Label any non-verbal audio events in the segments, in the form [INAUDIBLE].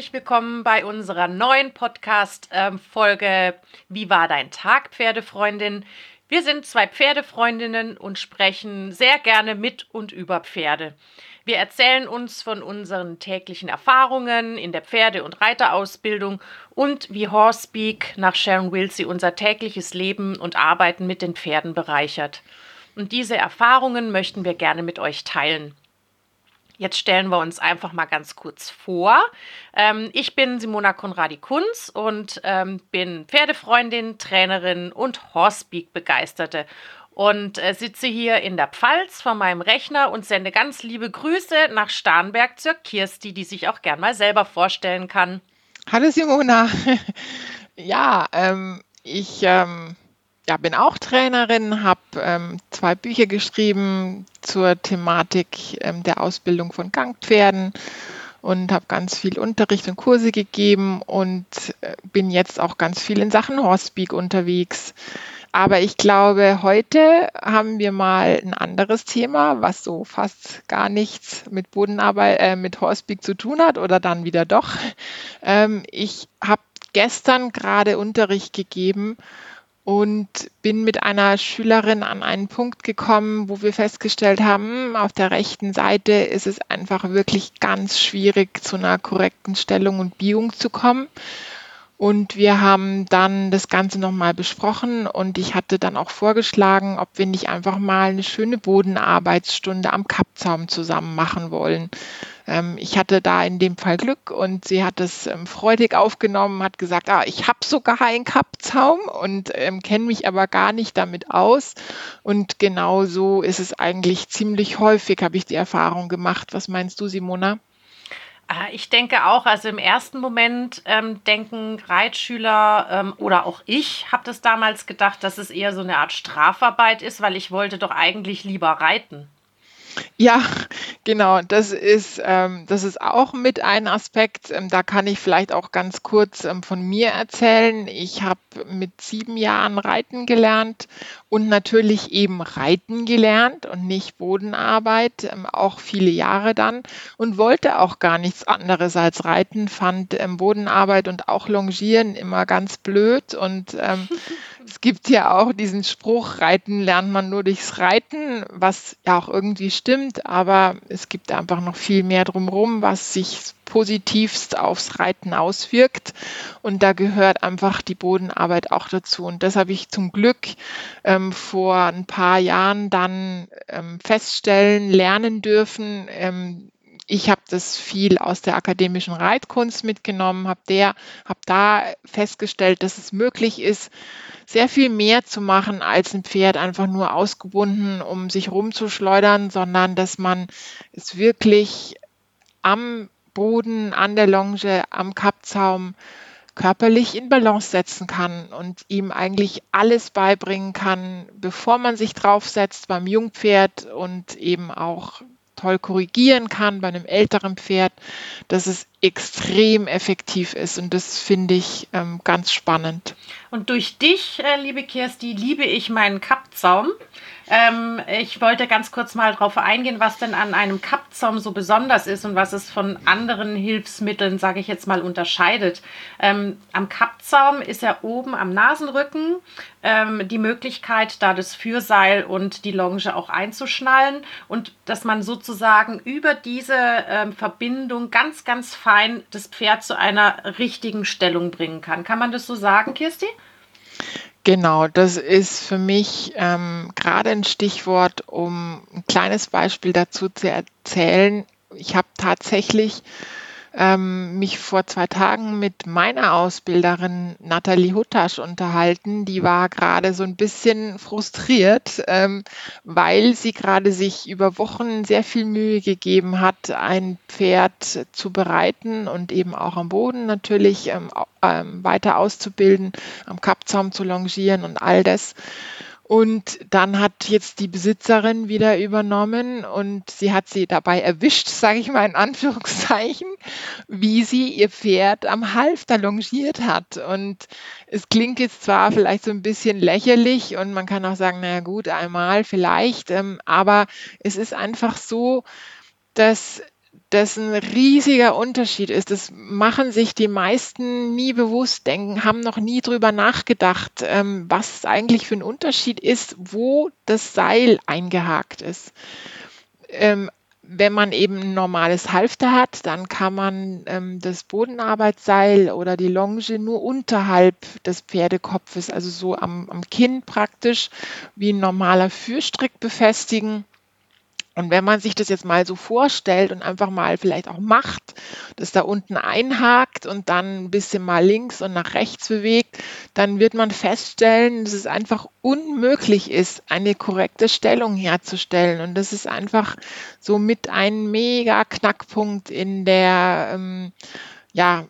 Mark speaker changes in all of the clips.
Speaker 1: herzlich willkommen bei unserer neuen Podcast-Folge Wie war dein Tag, Pferdefreundin? Wir sind zwei Pferdefreundinnen und sprechen sehr gerne mit und über Pferde. Wir erzählen uns von unseren täglichen Erfahrungen in der Pferde- und Reiterausbildung und wie Horsepeak nach Sharon Wilsey unser tägliches Leben und Arbeiten mit den Pferden bereichert. Und diese Erfahrungen möchten wir gerne mit euch teilen. Jetzt stellen wir uns einfach mal ganz kurz vor. Ähm, ich bin Simona Konradi-Kunz und ähm, bin Pferdefreundin, Trainerin und Horsepeak-Begeisterte und äh, sitze hier in der Pfalz vor meinem Rechner und sende ganz liebe Grüße nach Starnberg zur Kirsti, die sich auch gern mal selber vorstellen kann.
Speaker 2: Hallo Simona. [LAUGHS] ja, ähm, ich ähm, ja, bin auch Trainerin, habe ähm, zwei Bücher geschrieben zur Thematik ähm, der Ausbildung von Gangpferden und habe ganz viel Unterricht und Kurse gegeben und äh, bin jetzt auch ganz viel in Sachen Horsepeak unterwegs. Aber ich glaube, heute haben wir mal ein anderes Thema, was so fast gar nichts mit Bodenarbeit, äh, mit Horsepeak zu tun hat oder dann wieder doch. Ähm, ich habe gestern gerade Unterricht gegeben und bin mit einer Schülerin an einen Punkt gekommen, wo wir festgestellt haben, auf der rechten Seite ist es einfach wirklich ganz schwierig, zu einer korrekten Stellung und Biegung zu kommen. Und wir haben dann das Ganze nochmal besprochen und ich hatte dann auch vorgeschlagen, ob wir nicht einfach mal eine schöne Bodenarbeitsstunde am Kappzaum zusammen machen wollen. Ähm, ich hatte da in dem Fall Glück und sie hat es ähm, freudig aufgenommen, hat gesagt, ah, ich habe sogar einen Kappzaum und ähm, kenne mich aber gar nicht damit aus. Und genau so ist es eigentlich ziemlich häufig, habe ich die Erfahrung gemacht. Was meinst du, Simona?
Speaker 1: Ah, ich denke auch, also im ersten Moment ähm, denken Reitschüler ähm, oder auch ich habe das damals gedacht, dass es eher so eine Art Strafarbeit ist, weil ich wollte doch eigentlich lieber reiten.
Speaker 2: Ja, genau. Das ist, ähm, das ist auch mit ein Aspekt. Ähm, da kann ich vielleicht auch ganz kurz ähm, von mir erzählen. Ich habe mit sieben Jahren Reiten gelernt und natürlich eben Reiten gelernt und nicht Bodenarbeit, ähm, auch viele Jahre dann und wollte auch gar nichts anderes als Reiten, fand ähm, Bodenarbeit und auch Longieren immer ganz blöd und ähm, [LAUGHS] es gibt ja auch diesen Spruch, Reiten lernt man nur durchs Reiten, was ja auch irgendwie stimmt, aber es gibt einfach noch viel mehr drumherum, was sich positivst aufs Reiten auswirkt. Und da gehört einfach die Bodenarbeit auch dazu. Und das habe ich zum Glück ähm, vor ein paar Jahren dann ähm, feststellen, lernen dürfen. Ähm, ich habe das viel aus der akademischen Reitkunst mitgenommen, habe der, da festgestellt, dass es möglich ist, sehr viel mehr zu machen als ein Pferd einfach nur ausgebunden, um sich rumzuschleudern, sondern dass man es wirklich am Boden, an der Longe, am Kappzaum körperlich in Balance setzen kann und ihm eigentlich alles beibringen kann, bevor man sich draufsetzt beim Jungpferd und eben auch toll korrigieren kann bei einem älteren Pferd, dass es extrem effektiv ist und das finde ich ähm, ganz spannend.
Speaker 1: Und durch dich, äh, liebe Kirsti, liebe ich meinen Kappzaum. Ähm, ich wollte ganz kurz mal darauf eingehen, was denn an einem Kappzaum so besonders ist und was es von anderen Hilfsmitteln, sage ich jetzt mal, unterscheidet. Ähm, am Kappzaum ist ja oben am Nasenrücken ähm, die Möglichkeit, da das Fürseil und die Longe auch einzuschnallen und dass man sozusagen über diese ähm, Verbindung ganz, ganz fein das Pferd zu einer richtigen Stellung bringen kann. Kann man das so sagen, Kirsti?
Speaker 2: Genau, das ist für mich ähm, gerade ein Stichwort, um ein kleines Beispiel dazu zu erzählen. Ich habe tatsächlich ähm, mich vor zwei Tagen mit meiner Ausbilderin Nathalie Huttasch unterhalten. Die war gerade so ein bisschen frustriert, ähm, weil sie gerade sich über Wochen sehr viel Mühe gegeben hat, ein Pferd zu bereiten und eben auch am Boden natürlich ähm, ähm weiter auszubilden, am Kappzaum zu longieren und all das. Und dann hat jetzt die Besitzerin wieder übernommen und sie hat sie dabei erwischt, [LAUGHS] sage ich mal in Anführungszeichen, wie sie ihr Pferd am Halfter longiert hat. Und es klingt jetzt zwar vielleicht so ein bisschen lächerlich und man kann auch sagen, naja gut, einmal vielleicht, ähm, aber es ist einfach so, dass das ein riesiger Unterschied ist. Das machen sich die meisten nie bewusst, denken, haben noch nie drüber nachgedacht, ähm, was eigentlich für ein Unterschied ist, wo das Seil eingehakt ist. Ähm, wenn man eben ein normales Halfter hat, dann kann man ähm, das Bodenarbeitsseil oder die Longe nur unterhalb des Pferdekopfes, also so am, am Kinn praktisch, wie ein normaler Führstrick befestigen. Und wenn man sich das jetzt mal so vorstellt und einfach mal vielleicht auch macht, das da unten einhakt und dann ein bisschen mal links und nach rechts bewegt, dann wird man feststellen, dass es einfach unmöglich ist, eine korrekte Stellung herzustellen. Und das ist einfach so mit ein mega Knackpunkt in der, ähm, ja,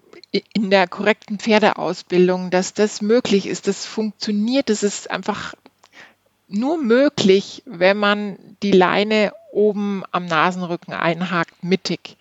Speaker 2: in der korrekten Pferdeausbildung, dass das möglich ist, das funktioniert, das ist einfach nur möglich, wenn man die Leine oben am Nasenrücken einhakt, mittig.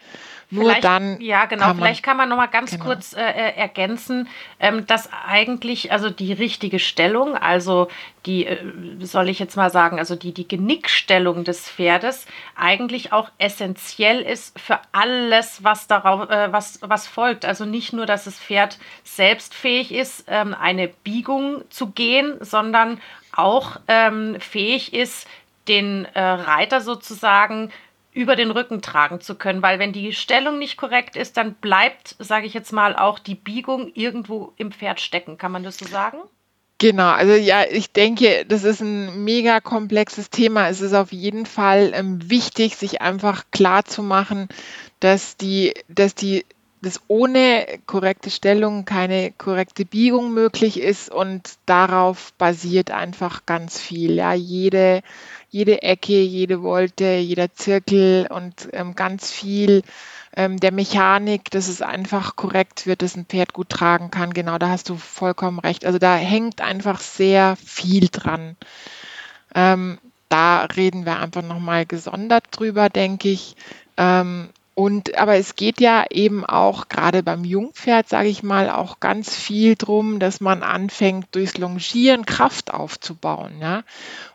Speaker 1: Nur vielleicht, dann. Ja, genau. Kann vielleicht kann man noch mal ganz genau. kurz äh, äh, ergänzen, ähm, dass eigentlich also die richtige Stellung, also die, äh, soll ich jetzt mal sagen, also die, die Genickstellung des Pferdes eigentlich auch essentiell ist für alles, was darauf, äh, was, was folgt. Also nicht nur, dass das Pferd selbst fähig ist, ähm, eine Biegung zu gehen, sondern auch ähm, fähig ist, den äh, Reiter sozusagen über den Rücken tragen zu können, weil wenn die Stellung nicht korrekt ist, dann bleibt, sage ich jetzt mal, auch die Biegung irgendwo im Pferd stecken. Kann man das so sagen?
Speaker 2: Genau, also ja, ich denke, das ist ein mega komplexes Thema. Es ist auf jeden Fall ähm, wichtig, sich einfach klar zu machen, dass die, dass die dass ohne korrekte Stellung keine korrekte Biegung möglich ist und darauf basiert einfach ganz viel. Ja, jede, jede Ecke, jede Wolte, jeder Zirkel und ähm, ganz viel ähm, der Mechanik, dass es einfach korrekt wird, dass ein Pferd gut tragen kann. Genau, da hast du vollkommen recht. Also da hängt einfach sehr viel dran. Ähm, da reden wir einfach nochmal gesondert drüber, denke ich. Ähm, und aber es geht ja eben auch gerade beim Jungpferd, sage ich mal, auch ganz viel drum, dass man anfängt, durchs Longieren Kraft aufzubauen. Ja?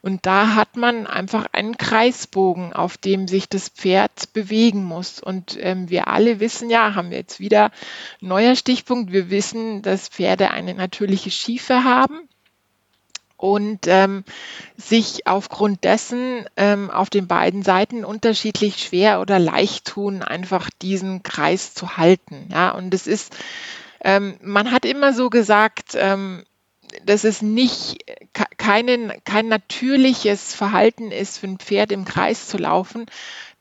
Speaker 2: Und da hat man einfach einen Kreisbogen, auf dem sich das Pferd bewegen muss. Und ähm, wir alle wissen ja, haben wir jetzt wieder neuer Stichpunkt, wir wissen, dass Pferde eine natürliche Schiefe haben und ähm, sich aufgrund dessen ähm, auf den beiden Seiten unterschiedlich schwer oder leicht tun, einfach diesen Kreis zu halten. Ja, und es ist, ähm, man hat immer so gesagt, ähm, dass es nicht keinen, kein natürliches Verhalten ist, für ein Pferd im Kreis zu laufen.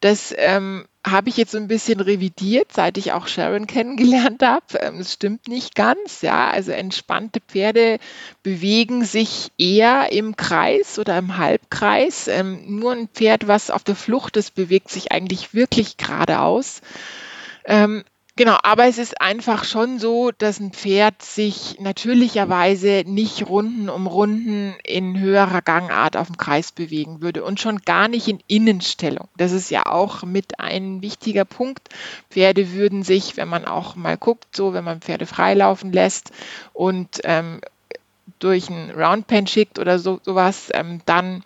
Speaker 2: Das ähm, habe ich jetzt so ein bisschen revidiert, seit ich auch Sharon [LAUGHS] kennengelernt habe. Ähm, es stimmt nicht ganz, ja. Also entspannte Pferde bewegen sich eher im Kreis oder im Halbkreis. Ähm, nur ein Pferd, was auf der Flucht ist, bewegt sich eigentlich wirklich geradeaus. Genau, aber es ist einfach schon so, dass ein Pferd sich natürlicherweise nicht Runden um Runden in höherer Gangart auf dem Kreis bewegen würde und schon gar nicht in Innenstellung. Das ist ja auch mit ein wichtiger Punkt. Pferde würden sich, wenn man auch mal guckt, so wenn man Pferde freilaufen lässt und ähm, durch ein Roundpen schickt oder so, sowas, ähm, dann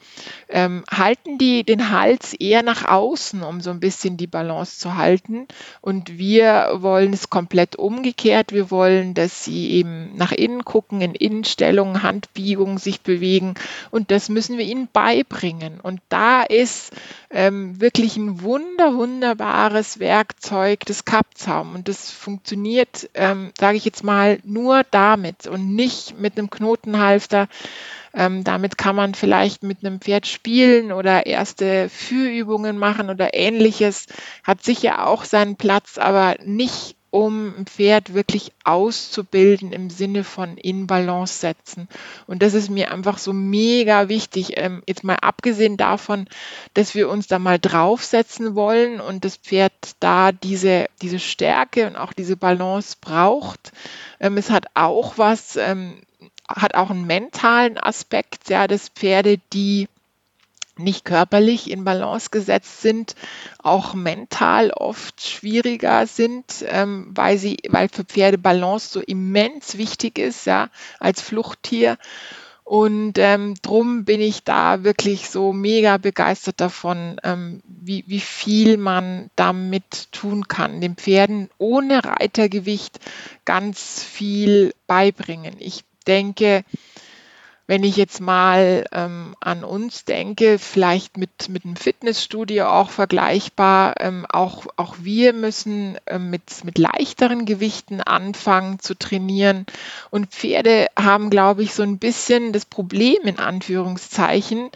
Speaker 2: ähm, halten die den Hals eher nach außen, um so ein bisschen die Balance zu halten. Und wir wollen es komplett umgekehrt. Wir wollen, dass sie eben nach innen gucken, in Innenstellungen, Handbiegungen sich bewegen. Und das müssen wir ihnen beibringen. Und da ist ähm, wirklich ein wunder, wunderbares Werkzeug des Kappzaum. Und das funktioniert, ähm, sage ich jetzt mal, nur damit und nicht mit einem Knotenhalfter. Ähm, damit kann man vielleicht mit einem Pferd spielen oder erste Führübungen machen oder ähnliches. Hat sicher auch seinen Platz, aber nicht um ein Pferd wirklich auszubilden im Sinne von in Balance setzen. Und das ist mir einfach so mega wichtig. Ähm, jetzt mal abgesehen davon, dass wir uns da mal draufsetzen wollen und das Pferd da diese, diese Stärke und auch diese Balance braucht. Ähm, es hat auch was, ähm, hat auch einen mentalen Aspekt, ja, dass Pferde, die nicht körperlich in Balance gesetzt sind, auch mental oft schwieriger sind, ähm, weil sie, weil für Pferde Balance so immens wichtig ist, ja, als Fluchttier. Und ähm, drum bin ich da wirklich so mega begeistert davon, ähm, wie, wie viel man damit tun kann, den Pferden ohne Reitergewicht ganz viel beibringen. Ich denke, wenn ich jetzt mal ähm, an uns denke, vielleicht mit, mit einem Fitnessstudio auch vergleichbar, ähm, auch, auch wir müssen ähm, mit, mit leichteren Gewichten anfangen zu trainieren. Und Pferde haben, glaube ich, so ein bisschen das Problem in Anführungszeichen,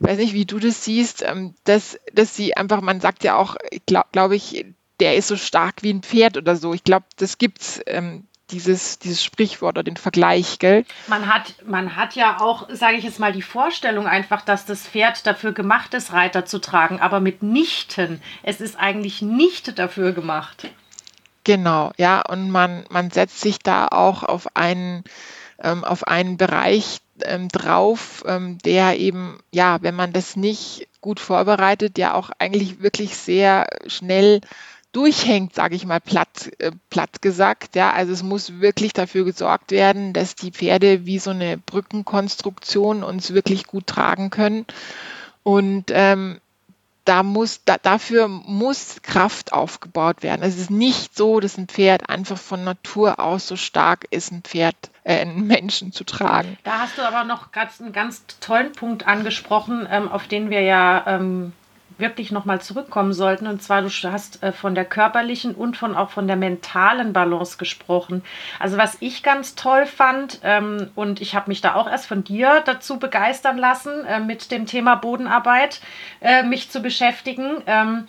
Speaker 2: ich weiß nicht, wie du das siehst, ähm, dass, dass sie einfach, man sagt ja auch, glaube glaub ich, der ist so stark wie ein Pferd oder so. Ich glaube, das gibt's ähm, dieses, dieses Sprichwort oder den Vergleich, gell?
Speaker 1: Man hat, man hat ja auch, sage ich jetzt mal, die Vorstellung einfach, dass das Pferd dafür gemacht ist, Reiter zu tragen, aber mitnichten. Es ist eigentlich nicht dafür gemacht.
Speaker 2: Genau, ja, und man, man setzt sich da auch auf einen, ähm, auf einen Bereich ähm, drauf, ähm, der eben, ja, wenn man das nicht gut vorbereitet, ja auch eigentlich wirklich sehr schnell durchhängt, sage ich mal platt, äh, platt gesagt. Ja, also es muss wirklich dafür gesorgt werden, dass die Pferde wie so eine Brückenkonstruktion uns wirklich gut tragen können. Und ähm, da muss, da, dafür muss Kraft aufgebaut werden. Es ist nicht so, dass ein Pferd einfach von Natur aus so stark ist, ein Pferd, äh, einen Menschen zu tragen.
Speaker 1: Da hast du aber noch ganz, einen ganz tollen Punkt angesprochen, ähm, auf den wir ja ähm, wirklich nochmal zurückkommen sollten. Und zwar, du hast äh, von der körperlichen und von auch von der mentalen Balance gesprochen. Also was ich ganz toll fand, ähm, und ich habe mich da auch erst von dir dazu begeistern lassen, äh, mit dem Thema Bodenarbeit äh, mich zu beschäftigen. Ähm,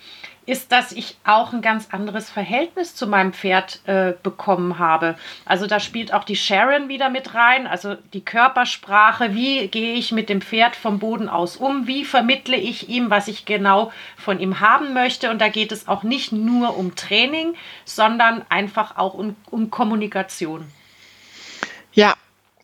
Speaker 1: ist, dass ich auch ein ganz anderes Verhältnis zu meinem Pferd äh, bekommen habe. Also da spielt auch die Sharon wieder mit rein, also die Körpersprache, wie gehe ich mit dem Pferd vom Boden aus um, wie vermittle ich ihm, was ich genau von ihm haben möchte. Und da geht es auch nicht nur um Training, sondern einfach auch um, um Kommunikation.
Speaker 2: Ja,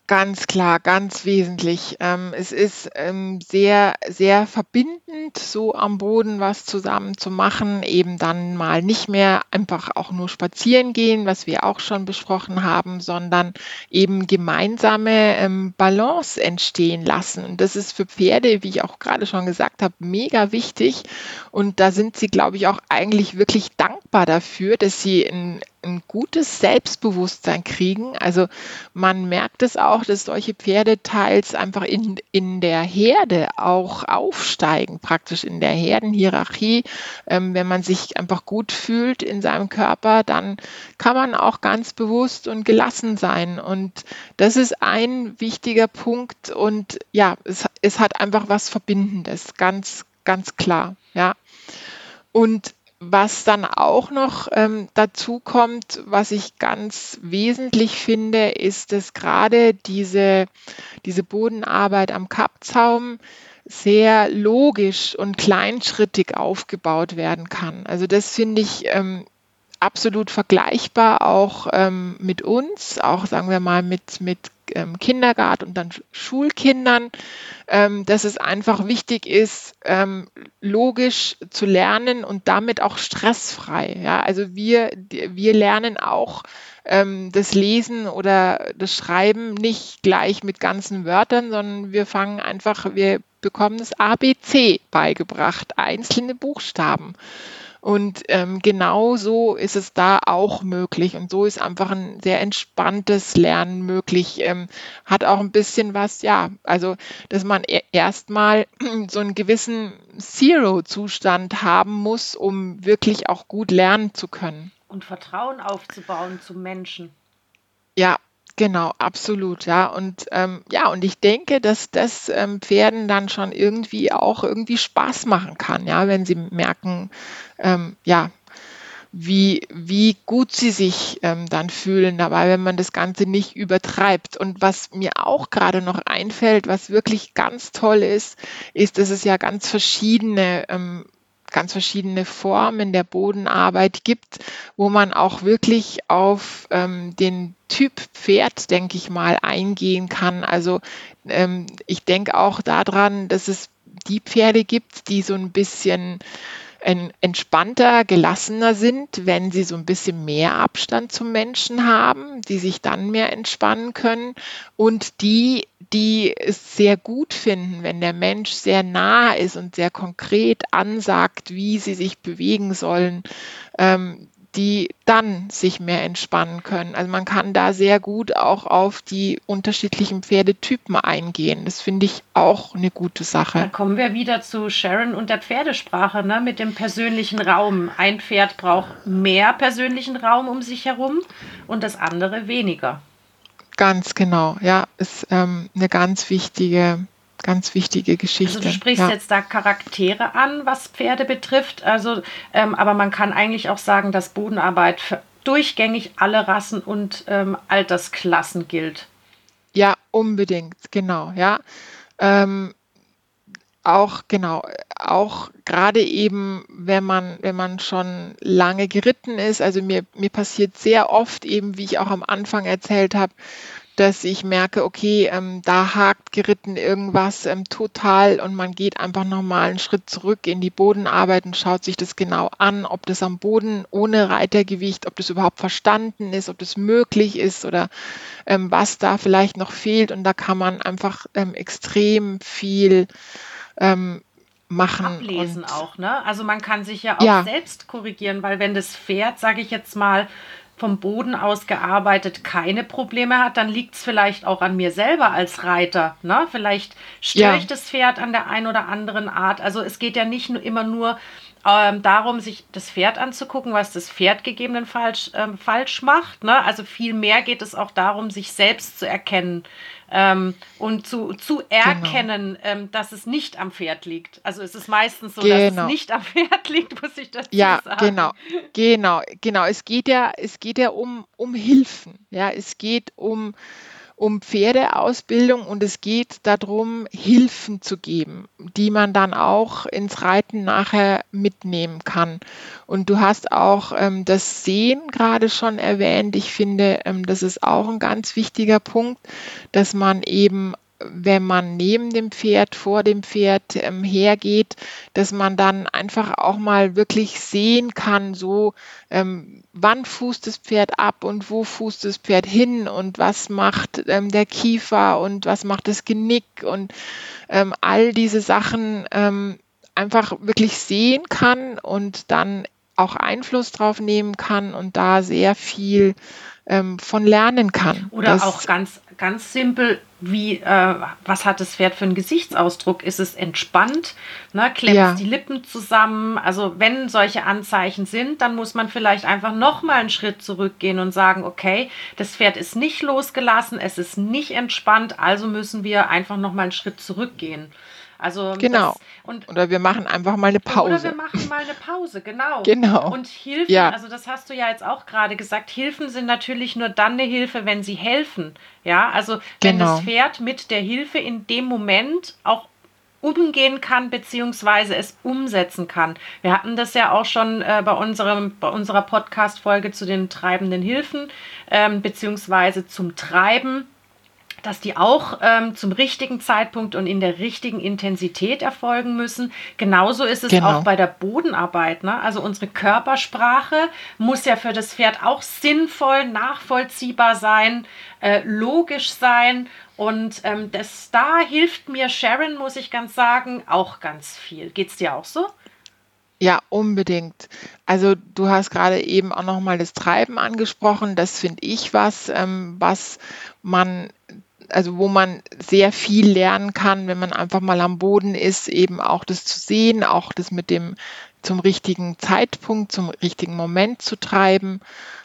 Speaker 2: Ganz klar, ganz wesentlich. Ähm, es ist ähm, sehr, sehr verbindend, so am Boden was zusammen zu machen, eben dann mal nicht mehr einfach auch nur spazieren gehen, was wir auch schon besprochen haben, sondern eben gemeinsame ähm, Balance entstehen lassen. Und das ist für Pferde, wie ich auch gerade schon gesagt habe, mega wichtig. Und da sind sie, glaube ich, auch eigentlich wirklich dankbar dafür, dass sie ein ein gutes Selbstbewusstsein kriegen. Also man merkt es auch, dass solche Pferde teils einfach in, in der Herde auch aufsteigen, praktisch in der Herdenhierarchie. Ähm, wenn man sich einfach gut fühlt in seinem Körper, dann kann man auch ganz bewusst und gelassen sein. Und das ist ein wichtiger Punkt. Und ja, es, es hat einfach was Verbindendes, ganz, ganz klar. Ja. Und was dann auch noch ähm, dazu kommt, was ich ganz wesentlich finde, ist, dass gerade diese, diese Bodenarbeit am Kappzaum sehr logisch und kleinschrittig aufgebaut werden kann. Also das finde ich ähm, absolut vergleichbar auch ähm, mit uns, auch sagen wir mal mit, mit ähm, Kindergarten und dann Schulkindern, ähm, dass es einfach wichtig ist, ähm, logisch zu lernen und damit auch stressfrei. Ja? Also wir, wir lernen auch ähm, das Lesen oder das Schreiben nicht gleich mit ganzen Wörtern, sondern wir fangen einfach, wir bekommen das ABC beigebracht, einzelne Buchstaben. Und ähm, genau so ist es da auch möglich. Und so ist einfach ein sehr entspanntes Lernen möglich. Ähm, hat auch ein bisschen was, ja, also, dass man e erstmal [CLEARS THROAT] so einen gewissen Zero-Zustand haben muss, um wirklich auch gut lernen zu können.
Speaker 1: Und Vertrauen aufzubauen zum Menschen.
Speaker 2: Ja, Genau, absolut, ja. Und ähm, ja, und ich denke, dass das ähm, Pferden dann schon irgendwie auch irgendwie Spaß machen kann, ja, wenn sie merken, ähm, ja, wie, wie gut sie sich ähm, dann fühlen dabei, wenn man das Ganze nicht übertreibt. Und was mir auch gerade noch einfällt, was wirklich ganz toll ist, ist, dass es ja ganz verschiedene ähm, ganz verschiedene Formen der Bodenarbeit gibt, wo man auch wirklich auf ähm, den Typ Pferd, denke ich mal, eingehen kann. Also ähm, ich denke auch daran, dass es die Pferde gibt, die so ein bisschen entspannter, gelassener sind, wenn sie so ein bisschen mehr Abstand zum Menschen haben, die sich dann mehr entspannen können und die, die es sehr gut finden, wenn der Mensch sehr nah ist und sehr konkret ansagt, wie sie sich bewegen sollen, ähm, die dann sich mehr entspannen können. Also man kann da sehr gut auch auf die unterschiedlichen Pferdetypen eingehen. Das finde ich auch eine gute Sache.
Speaker 1: Dann kommen wir wieder zu Sharon und der Pferdesprache ne, mit dem persönlichen Raum. Ein Pferd braucht mehr persönlichen Raum um sich herum und das andere weniger.
Speaker 2: Ganz genau, ja, ist ähm, eine ganz wichtige ganz wichtige Geschichte.
Speaker 1: Also du sprichst ja. jetzt da Charaktere an, was Pferde betrifft. Also, ähm, aber man kann eigentlich auch sagen, dass Bodenarbeit für durchgängig alle Rassen und ähm, Altersklassen gilt.
Speaker 2: Ja, unbedingt, genau, ja. Ähm, auch genau, auch gerade eben, wenn man, wenn man schon lange geritten ist, also mir, mir passiert sehr oft eben, wie ich auch am Anfang erzählt habe, dass ich merke, okay, ähm, da hakt geritten irgendwas ähm, total und man geht einfach nochmal einen Schritt zurück in die Bodenarbeit und schaut sich das genau an, ob das am Boden ohne Reitergewicht, ob das überhaupt verstanden ist, ob das möglich ist oder ähm, was da vielleicht noch fehlt. Und da kann man einfach ähm, extrem viel ähm, machen.
Speaker 1: Ablesen auch, ne? Also man kann sich ja auch ja. selbst korrigieren, weil wenn das Pferd, sage ich jetzt mal, vom Boden aus gearbeitet keine Probleme hat, dann liegt es vielleicht auch an mir selber als Reiter. Ne? Vielleicht störe ja. ich das Pferd an der einen oder anderen Art. Also es geht ja nicht nur, immer nur ähm, darum, sich das Pferd anzugucken, was das Pferd gegebenenfalls ähm, falsch macht. Ne? Also vielmehr geht es auch darum, sich selbst zu erkennen ähm, und zu, zu erkennen, genau. ähm, dass es nicht am Pferd liegt. Also es ist meistens so, genau. dass es genau. nicht am Pferd [LAUGHS] liegt, muss ich dazu
Speaker 2: ja,
Speaker 1: sagen.
Speaker 2: Ja, genau, genau, genau. Es geht ja, es geht ja um, um Hilfen. Ja, es geht um um Pferdeausbildung und es geht darum, Hilfen zu geben, die man dann auch ins Reiten nachher mitnehmen kann. Und du hast auch ähm, das Sehen gerade schon erwähnt. Ich finde, ähm, das ist auch ein ganz wichtiger Punkt, dass man eben wenn man neben dem Pferd, vor dem Pferd ähm, hergeht, dass man dann einfach auch mal wirklich sehen kann, so ähm, wann fußt das Pferd ab und wo fußt das Pferd hin und was macht ähm, der Kiefer und was macht das Genick und ähm, all diese Sachen ähm, einfach wirklich sehen kann und dann auch Einfluss drauf nehmen kann und da sehr viel ähm, von lernen kann.
Speaker 1: Oder das, auch ganz, ganz simpel, wie, äh, was hat das Pferd für einen Gesichtsausdruck? Ist es entspannt? Ne? Klemmt ja. es die Lippen zusammen? Also wenn solche Anzeichen sind, dann muss man vielleicht einfach noch mal einen Schritt zurückgehen und sagen, okay, das Pferd ist nicht losgelassen, es ist nicht entspannt, also müssen wir einfach noch mal einen Schritt zurückgehen. Also
Speaker 2: genau. Das, und, oder wir machen einfach mal eine Pause. Oder
Speaker 1: wir machen mal eine Pause, genau.
Speaker 2: Genau.
Speaker 1: Und Hilfen, ja. also das hast du ja jetzt auch gerade gesagt, Hilfen sind natürlich nur dann eine Hilfe, wenn sie helfen. Ja, also wenn genau. das Pferd mit der Hilfe in dem Moment auch umgehen kann, beziehungsweise es umsetzen kann. Wir hatten das ja auch schon äh, bei, unserem, bei unserer Podcast-Folge zu den treibenden Hilfen, ähm, beziehungsweise zum Treiben dass die auch ähm, zum richtigen Zeitpunkt und in der richtigen Intensität erfolgen müssen. Genauso ist es genau. auch bei der Bodenarbeit. Ne? Also unsere Körpersprache muss ja für das Pferd auch sinnvoll, nachvollziehbar sein, äh, logisch sein. Und ähm, das, da hilft mir Sharon, muss ich ganz sagen, auch ganz viel. Geht es dir auch so?
Speaker 2: Ja, unbedingt. Also du hast gerade eben auch noch mal das Treiben angesprochen. Das finde ich was, ähm, was man also wo man sehr viel lernen kann, wenn man einfach mal am Boden ist, eben auch das zu sehen, auch das mit dem zum richtigen Zeitpunkt, zum richtigen Moment zu treiben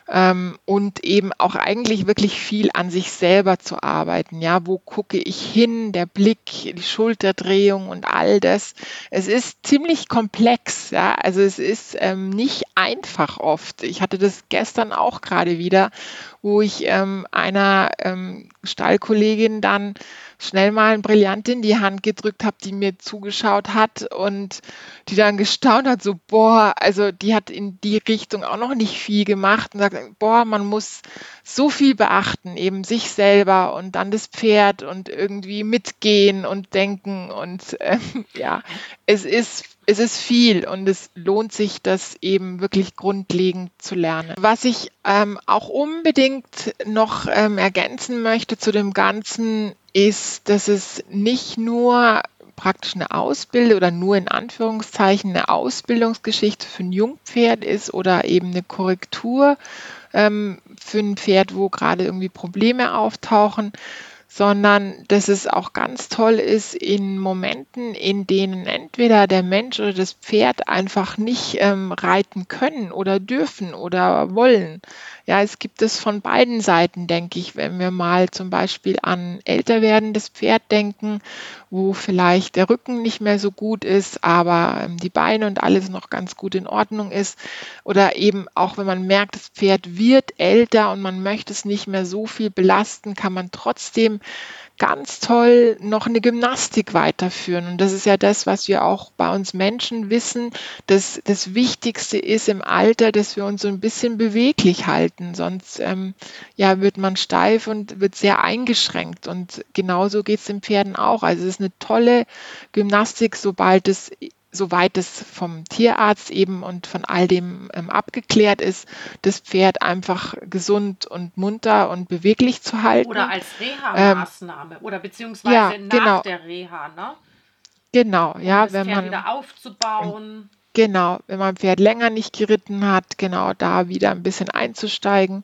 Speaker 2: ähm, und eben auch eigentlich wirklich viel an sich selber zu arbeiten. Ja, wo gucke ich hin, der Blick, die Schulterdrehung und all das. Es ist ziemlich komplex. Ja, also es ist ähm, nicht einfach oft. Ich hatte das gestern auch gerade wieder, wo ich ähm, einer ähm, Stallkollegin dann schnell mal ein Brillant in die Hand gedrückt habe, die mir zugeschaut hat und die dann gestaunt hat, so, boah, also die hat in die Richtung auch noch nicht viel gemacht und sagt, boah, man muss so viel beachten, eben sich selber und dann das Pferd und irgendwie mitgehen und denken und äh, [LAUGHS] ja, es ist es ist viel und es lohnt sich, das eben wirklich grundlegend zu lernen. Was ich ähm, auch unbedingt noch ähm, ergänzen möchte zu dem Ganzen, ist, dass es nicht nur praktisch eine Ausbildung oder nur in Anführungszeichen eine Ausbildungsgeschichte für ein Jungpferd ist oder eben eine Korrektur ähm, für ein Pferd, wo gerade irgendwie Probleme auftauchen, sondern dass es auch ganz toll ist in Momenten, in denen entweder der Mensch oder das Pferd einfach nicht ähm, reiten können oder dürfen oder wollen. Ja, es gibt es von beiden Seiten, denke ich, wenn wir mal zum Beispiel an älter werdendes Pferd denken, wo vielleicht der Rücken nicht mehr so gut ist, aber ähm, die Beine und alles noch ganz gut in Ordnung ist. Oder eben auch, wenn man merkt, das Pferd wird älter und man möchte es nicht mehr so viel belasten, kann man trotzdem ganz toll noch eine Gymnastik weiterführen. Und das ist ja das, was wir auch bei uns Menschen wissen. dass das Wichtigste ist im Alter, dass wir uns so ein bisschen beweglich halten. Sonst ähm, ja, wird man steif und wird sehr eingeschränkt. Und genauso geht es den Pferden auch. Also es ist eine tolle Gymnastik, sobald es soweit es vom Tierarzt eben und von all dem ähm, abgeklärt ist, das Pferd einfach gesund und munter und beweglich zu halten.
Speaker 1: Oder als Reha-Maßnahme ähm, oder beziehungsweise
Speaker 2: ja,
Speaker 1: nach
Speaker 2: genau.
Speaker 1: der Reha, ne?
Speaker 2: Genau,
Speaker 1: um
Speaker 2: ja,
Speaker 1: das
Speaker 2: wenn
Speaker 1: Pferd
Speaker 2: man
Speaker 1: wieder aufzubauen.
Speaker 2: genau, wenn man Pferd länger nicht geritten hat, genau da wieder ein bisschen einzusteigen.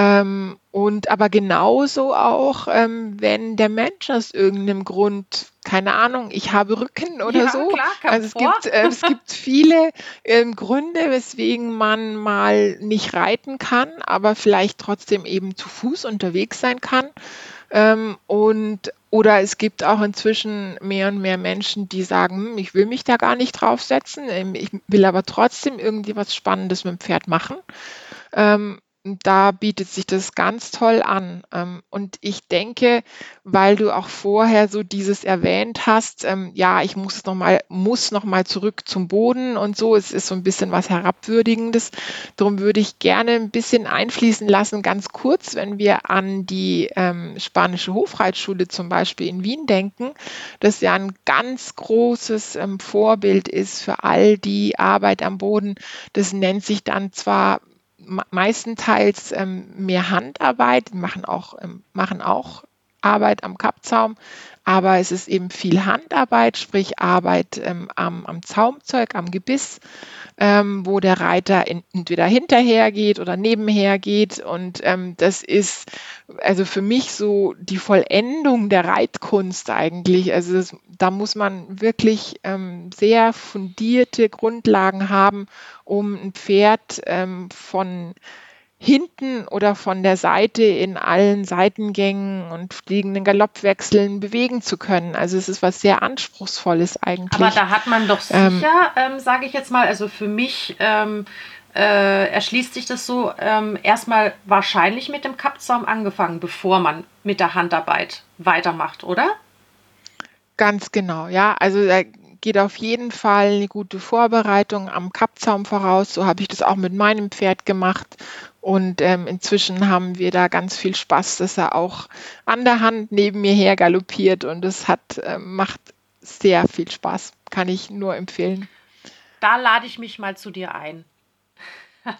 Speaker 2: Ähm, und aber genauso auch, ähm, wenn der Mensch aus irgendeinem Grund, keine Ahnung, ich habe Rücken oder
Speaker 1: Ja,
Speaker 2: so.
Speaker 1: klar,
Speaker 2: Also es
Speaker 1: vor.
Speaker 2: gibt, äh, es gibt viele ähm, Gründe, weswegen man mal nicht reiten kann, aber vielleicht trotzdem eben zu Fuß unterwegs sein kann. Ähm, und oder es gibt auch inzwischen mehr und mehr Menschen, die sagen, hm, ich will mich da gar nicht draufsetzen, ähm, ich will aber trotzdem irgendwie was Spannendes mit dem Pferd machen. Ähm, da bietet sich das ganz toll an. Ähm, und ich denke, weil du auch vorher so dieses erwähnt hast, ähm, ja, ich muss noch mal, muss noch mal zurück zum Boden und so. Es ist so ein bisschen was Herabwürdigendes. Darum würde ich gerne ein bisschen einfließen lassen, ganz kurz, wenn wir an die ähm, spanische Hofreitschule zum Beispiel in Wien denken, das ja ein ganz großes Vorbild ist für all die Arbeit am Boden. Das nennt sich dann zwar meistenteils ähm, mehr Handarbeit, machen auch, ähm, machen auch Arbeit am Kappzaum, aber es ist eben viel Handarbeit, sprich Arbeit ähm, am, am Zaumzeug, am Gebiss, ähm, wo der Reiter in, entweder hinterher geht oder nebenher geht. Und ähm, das ist also für mich so die Vollendung der Reitkunst eigentlich. Also das, da muss man wirklich ähm, sehr fundierte Grundlagen haben, um ein Pferd ähm, von hinten oder von der Seite in allen Seitengängen und fliegenden Galoppwechseln bewegen zu können. Also es ist was sehr Anspruchsvolles eigentlich.
Speaker 1: Aber da hat man doch
Speaker 2: Ähm,
Speaker 1: sicher, ähm, sage ich jetzt mal, also für mich ähm, äh, erschließt sich das so, ähm, erstmal wahrscheinlich mit dem Kappzaum angefangen, bevor man mit der Handarbeit weitermacht, oder?
Speaker 2: Ganz genau, ja. Also da geht auf jeden Fall eine gute Vorbereitung am Kappzaum voraus. So habe ich das auch mit meinem Pferd gemacht. Und ähm, inzwischen haben wir da ganz viel Spaß, dass er auch an der Hand neben mir her galoppiert und es hat, ähm, macht sehr viel Spaß. Kann ich nur empfehlen.
Speaker 1: Da lade ich mich mal zu dir ein.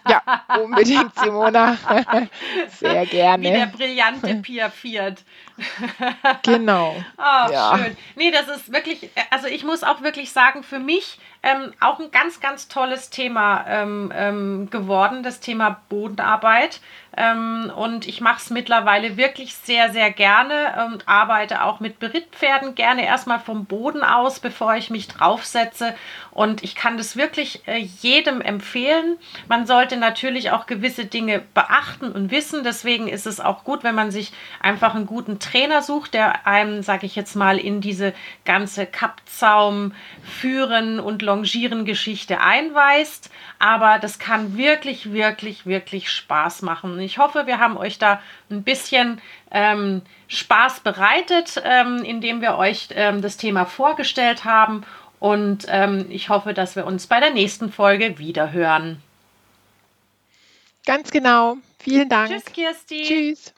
Speaker 2: Ja, unbedingt, Simona. [LAUGHS] Sehr
Speaker 1: Wie der
Speaker 2: gerne.
Speaker 1: brillante Pia Fiat. [LAUGHS]
Speaker 2: Genau.
Speaker 1: Ah,
Speaker 2: Ja.
Speaker 1: schön. Nee, das ist wirklich, also ich muss auch wirklich sagen, für mich ähm, auch ein ganz, ganz tolles Thema ähm, ähm, geworden, das Thema Bodenarbeit. Ähm, und ich mache es mittlerweile wirklich sehr, sehr gerne und arbeite auch mit Berittpferden gerne erstmal vom Boden aus, bevor ich mich draufsetze. Und ich kann das wirklich äh, jedem empfehlen. Man sollte natürlich auch gewisse Dinge beachten und wissen. Deswegen ist es auch gut, wenn man sich einfach einen guten Trainer sucht, der einem, sage ich jetzt mal, in diese ganze Kappzaum führen und longieren Geschichte einweist. Aber das kann wirklich, wirklich, wirklich Spaß machen. Ich hoffe, wir haben euch da ein bisschen ähm, Spaß bereitet, ähm, indem wir euch ähm, das Thema vorgestellt haben. Und ähm, ich hoffe, dass wir uns bei der nächsten Folge wiederhören.
Speaker 2: Ganz genau. Vielen Dank.
Speaker 1: Tschüss, Kirsti.
Speaker 2: Tschüss.